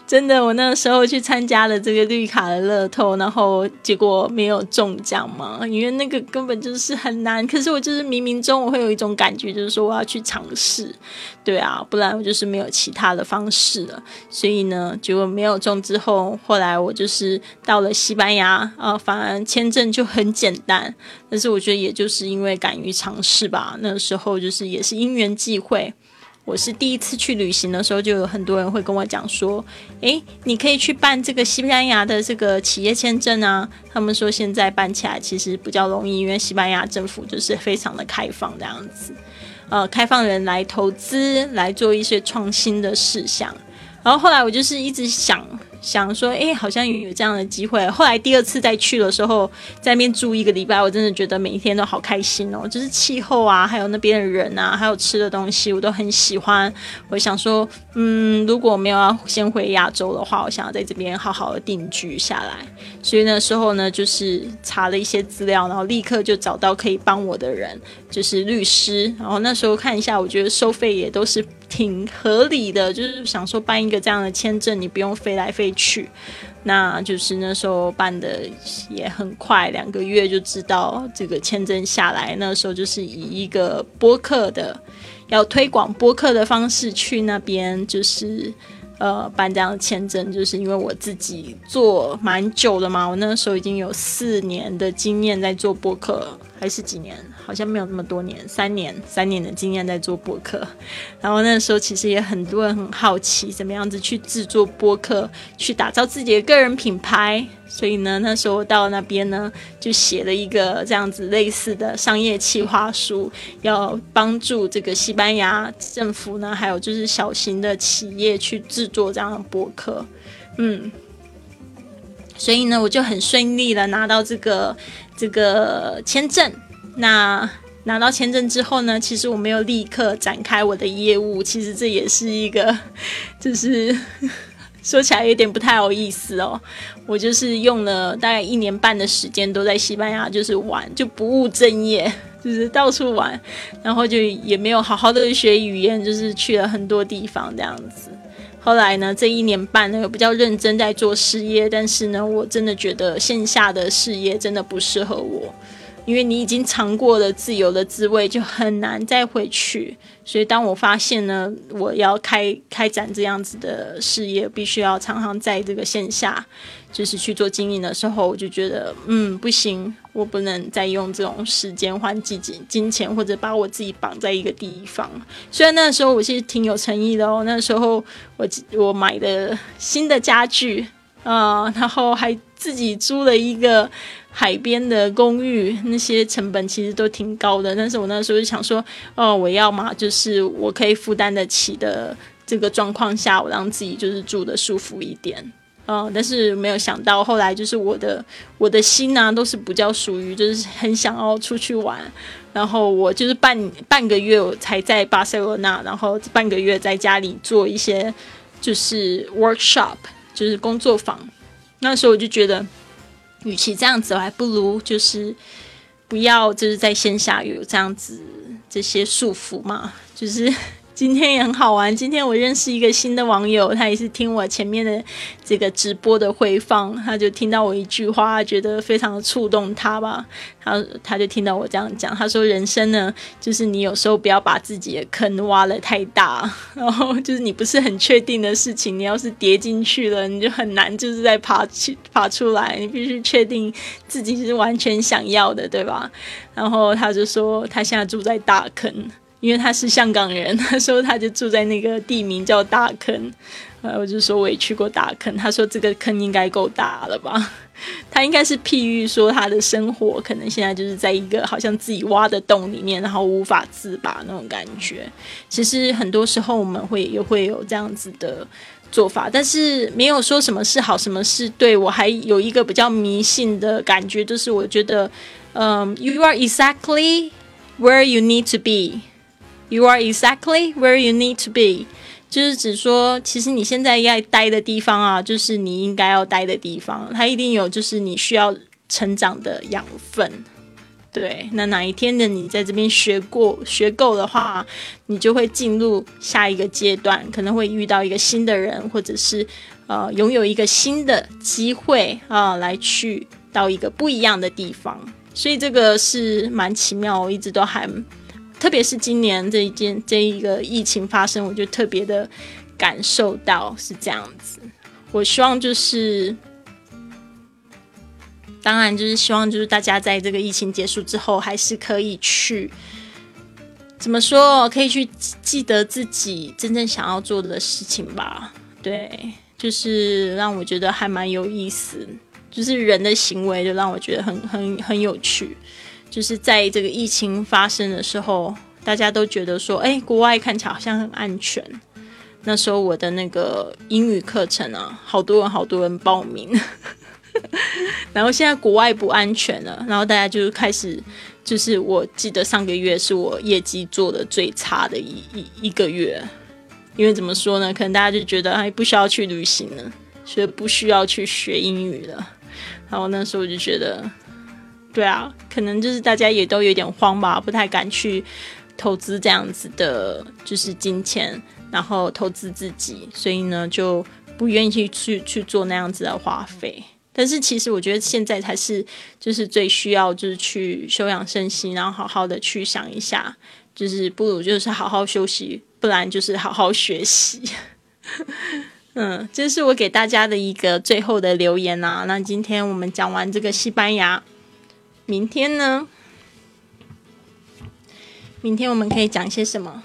真的，我那个时候去参加了这个绿卡的乐透，然后结果没有中奖嘛，因为那个根本就是很难。可是我就是冥冥中我会有一种感觉，就是说我要去尝试，对啊，不然我就是没有其他的方式了。所以呢，结果没有中之后，后来我就是到了西班牙，啊，反而签证就很简单。但是我觉得也就是因为敢于尝试吧，那时候就是也是因缘际会。我是第一次去旅行的时候，就有很多人会跟我讲说：“诶，你可以去办这个西班牙的这个企业签证啊。”他们说现在办起来其实比较容易，因为西班牙政府就是非常的开放这样子，呃，开放人来投资，来做一些创新的事项。然后后来我就是一直想。想说，哎，好像有这样的机会。后来第二次再去的时候，在那边住一个礼拜，我真的觉得每一天都好开心哦。就是气候啊，还有那边的人啊，还有吃的东西，我都很喜欢。我想说，嗯，如果没有要先回亚洲的话，我想要在这边好好的定居下来。所以那时候呢，就是查了一些资料，然后立刻就找到可以帮我的人，就是律师。然后那时候看一下，我觉得收费也都是。挺合理的，就是想说办一个这样的签证，你不用飞来飞去，那就是那时候办的也很快，两个月就知道这个签证下来。那时候就是以一个播客的要推广播客的方式去那边，就是呃办这样的签证，就是因为我自己做蛮久的嘛，我那时候已经有四年的经验在做播客。还是几年，好像没有那么多年，三年，三年的经验在做播客。然后那时候其实也很多人很好奇，怎么样子去制作播客，去打造自己的个人品牌。所以呢，那时候到那边呢，就写了一个这样子类似的商业企划书，要帮助这个西班牙政府呢，还有就是小型的企业去制作这样的播客。嗯，所以呢，我就很顺利的拿到这个。这个签证，那拿到签证之后呢？其实我没有立刻展开我的业务，其实这也是一个，就是 说起来有点不太好意思哦。我就是用了大概一年半的时间都在西班牙，就是玩，就不务正业，就是到处玩，然后就也没有好好的学语言，就是去了很多地方这样子。后来呢，这一年半呢，比较认真在做事业，但是呢，我真的觉得线下的事业真的不适合我，因为你已经尝过了自由的滋味，就很难再回去。所以当我发现呢，我要开开展这样子的事业，必须要常常在这个线下。就是去做经营的时候，我就觉得，嗯，不行，我不能再用这种时间换金金金钱，或者把我自己绑在一个地方。虽然那时候我其实挺有诚意的哦，那时候我我买的新的家具啊，然后还自己租了一个海边的公寓，那些成本其实都挺高的。但是我那时候就想说，哦，我要嘛，就是我可以负担得起的这个状况下，我让自己就是住的舒服一点。嗯，但是没有想到，后来就是我的我的心呢，都是比较属于就是很想要出去玩，然后我就是半半个月我才在巴塞罗那，然后半个月在家里做一些就是 workshop，就是工作坊。那时候我就觉得，与其这样子，我还不如就是不要就是在线下有这样子这些束缚嘛，就是。今天也很好玩。今天我认识一个新的网友，他也是听我前面的这个直播的回放，他就听到我一句话，觉得非常的触动他吧。他他就听到我这样讲，他说：“人生呢，就是你有时候不要把自己的坑挖的太大，然后就是你不是很确定的事情，你要是跌进去了，你就很难就是再爬去爬出来。你必须确定自己是完全想要的，对吧？”然后他就说，他现在住在大坑。因为他是香港人，他说他就住在那个地名叫大坑，呃，我就说我也去过大坑，他说这个坑应该够大了吧？他应该是譬喻说他的生活可能现在就是在一个好像自己挖的洞里面，然后无法自拔那种感觉。其实很多时候我们会也会有这样子的做法，但是没有说什么是好，什么是对。我还有一个比较迷信的感觉，就是我觉得，嗯，you are exactly where you need to be。You are exactly where you need to be，就是指说，其实你现在要待的地方啊，就是你应该要待的地方。它一定有，就是你需要成长的养分。对，那哪一天的你在这边学过学够的话，你就会进入下一个阶段，可能会遇到一个新的人，或者是呃拥有一个新的机会啊，来去到一个不一样的地方。所以这个是蛮奇妙，我一直都还，特别是今年这一件这一个疫情发生，我就特别的感受到是这样子。我希望就是。当然，就是希望，就是大家在这个疫情结束之后，还是可以去怎么说，可以去记得自己真正想要做的事情吧。对，就是让我觉得还蛮有意思，就是人的行为就让我觉得很很很有趣。就是在这个疫情发生的时候，大家都觉得说，哎，国外看起来好像很安全。那时候我的那个英语课程啊，好多人好多人报名。然后现在国外不安全了，然后大家就开始，就是我记得上个月是我业绩做的最差的一一一个月，因为怎么说呢？可能大家就觉得哎不需要去旅行了，所以不需要去学英语了。然后那时候我就觉得，对啊，可能就是大家也都有点慌吧，不太敢去投资这样子的，就是金钱，然后投资自己，所以呢就不愿意去去做那样子的花费。但是其实我觉得现在才是就是最需要就是去休养生息，然后好好的去想一下，就是不如就是好好休息，不然就是好好学习。嗯，这是我给大家的一个最后的留言啊。那今天我们讲完这个西班牙，明天呢？明天我们可以讲些什么？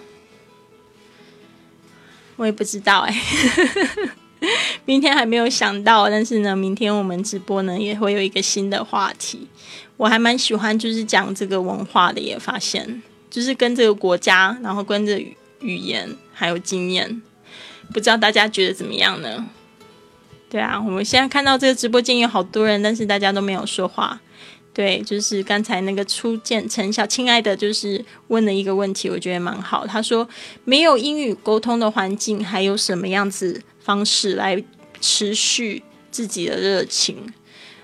我也不知道哎。明天还没有想到，但是呢，明天我们直播呢也会有一个新的话题。我还蛮喜欢，就是讲这个文化的，也发现就是跟这个国家，然后跟着语言还有经验，不知道大家觉得怎么样呢？对啊，我们现在看到这个直播间有好多人，但是大家都没有说话。对，就是刚才那个初见陈小亲爱的，就是问了一个问题，我觉得蛮好。他说，没有英语沟通的环境，还有什么样子？方式来持续自己的热情，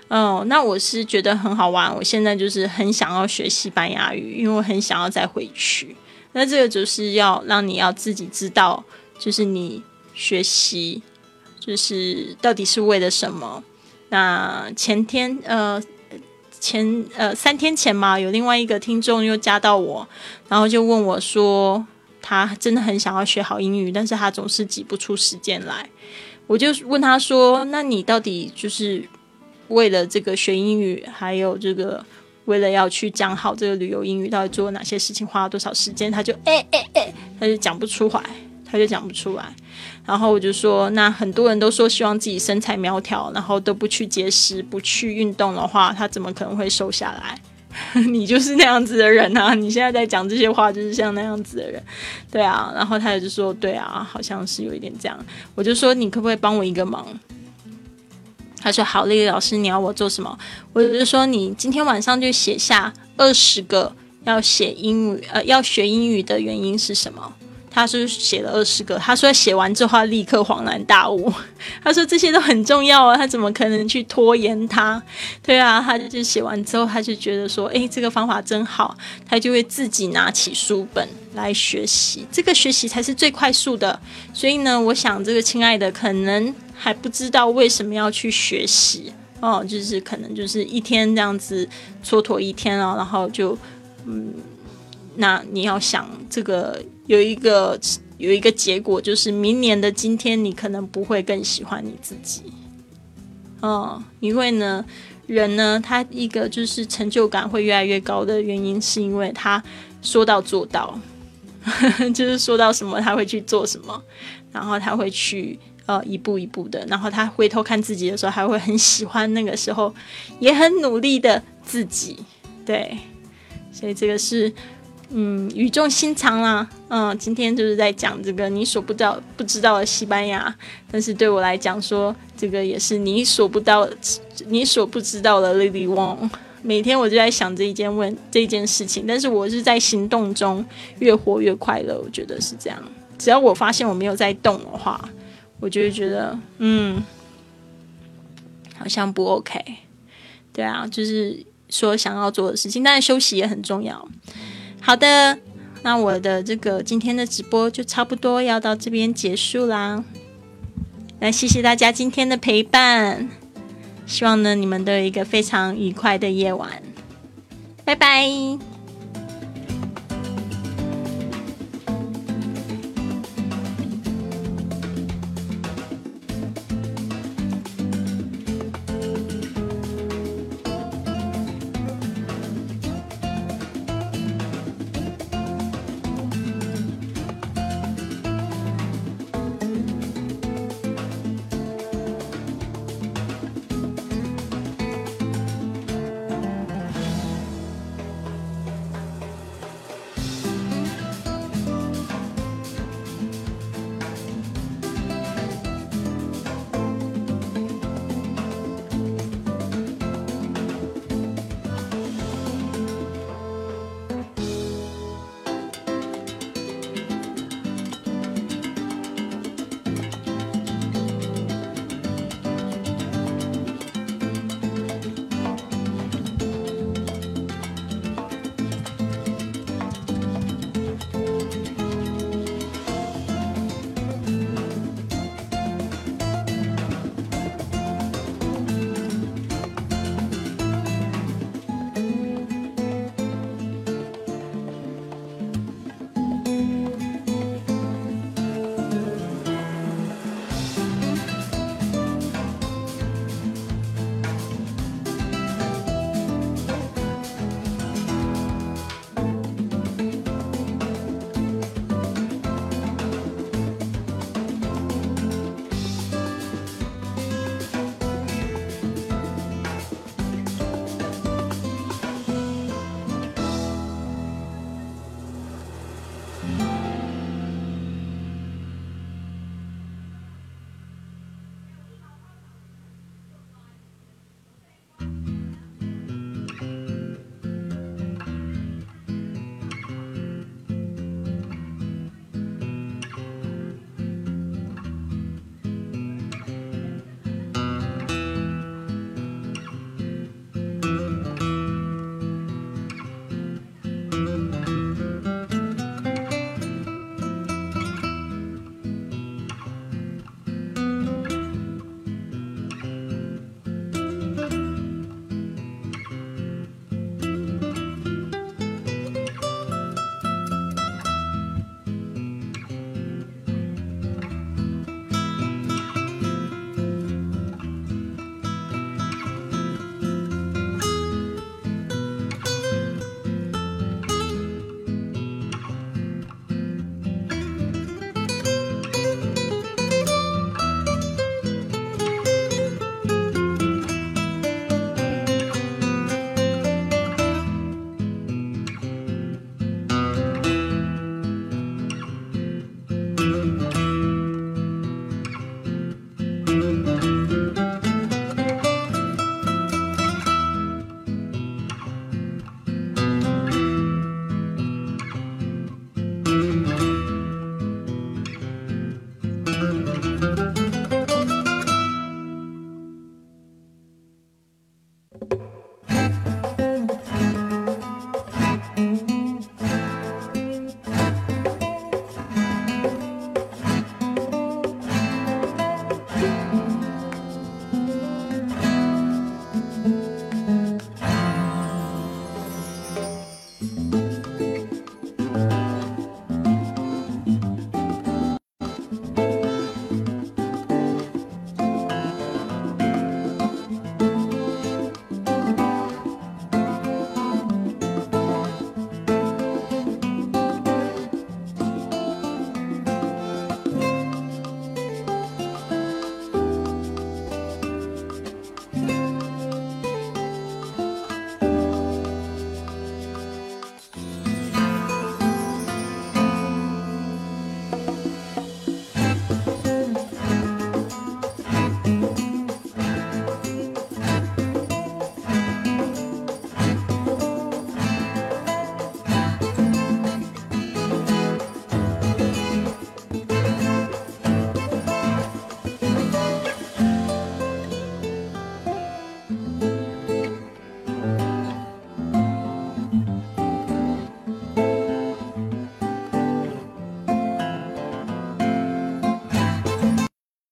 哦，那我是觉得很好玩。我现在就是很想要学西班牙语，因为我很想要再回去。那这个就是要让你要自己知道，就是你学习就是到底是为了什么。那前天呃前呃三天前嘛，有另外一个听众又加到我，然后就问我说。他真的很想要学好英语，但是他总是挤不出时间来。我就问他说：“那你到底就是为了这个学英语，还有这个为了要去讲好这个旅游英语，到底做了哪些事情，花了多少时间？”他就哎哎哎，他就讲不出来，他就讲不出来。然后我就说：“那很多人都说希望自己身材苗条，然后都不去节食、不去运动的话，他怎么可能会瘦下来？” 你就是那样子的人啊！你现在在讲这些话，就是像那样子的人，对啊。然后他也就说：“对啊，好像是有一点这样。”我就说：“你可不可以帮我一个忙？”他说：“好，丽丽老师，你要我做什么？”我就说：“你今天晚上就写下二十个要写英语呃要学英语的原因是什么。”他是写了二十个，他说写完之后他立刻恍然大悟，他说这些都很重要啊，他怎么可能去拖延他？对啊，他就写完之后他就觉得说，诶，这个方法真好，他就会自己拿起书本来学习，这个学习才是最快速的。所以呢，我想这个亲爱的可能还不知道为什么要去学习哦，就是可能就是一天这样子蹉跎一天啊，然后就嗯。那你要想，这个有一个有一个结果，就是明年的今天，你可能不会更喜欢你自己。哦，因为呢，人呢，他一个就是成就感会越来越高的原因，是因为他说到做到，就是说到什么他会去做什么，然后他会去呃一步一步的，然后他回头看自己的时候，还会很喜欢那个时候也很努力的自己。对，所以这个是。嗯，语重心长啦。嗯，今天就是在讲这个你所不知道不知道的西班牙，但是对我来讲说，这个也是你所不到你所不知道的 Lily Wong。每天我就在想这一件问这件事情，但是我是在行动中越活越快乐，我觉得是这样。只要我发现我没有在动的话，我就会觉得嗯，好像不 OK。对啊，就是。说想要做的事情。但是，休息也很重要。好的，那我的这个今天的直播就差不多要到这边结束啦。那谢谢大家今天的陪伴，希望呢你们都有一个非常愉快的夜晚。拜拜。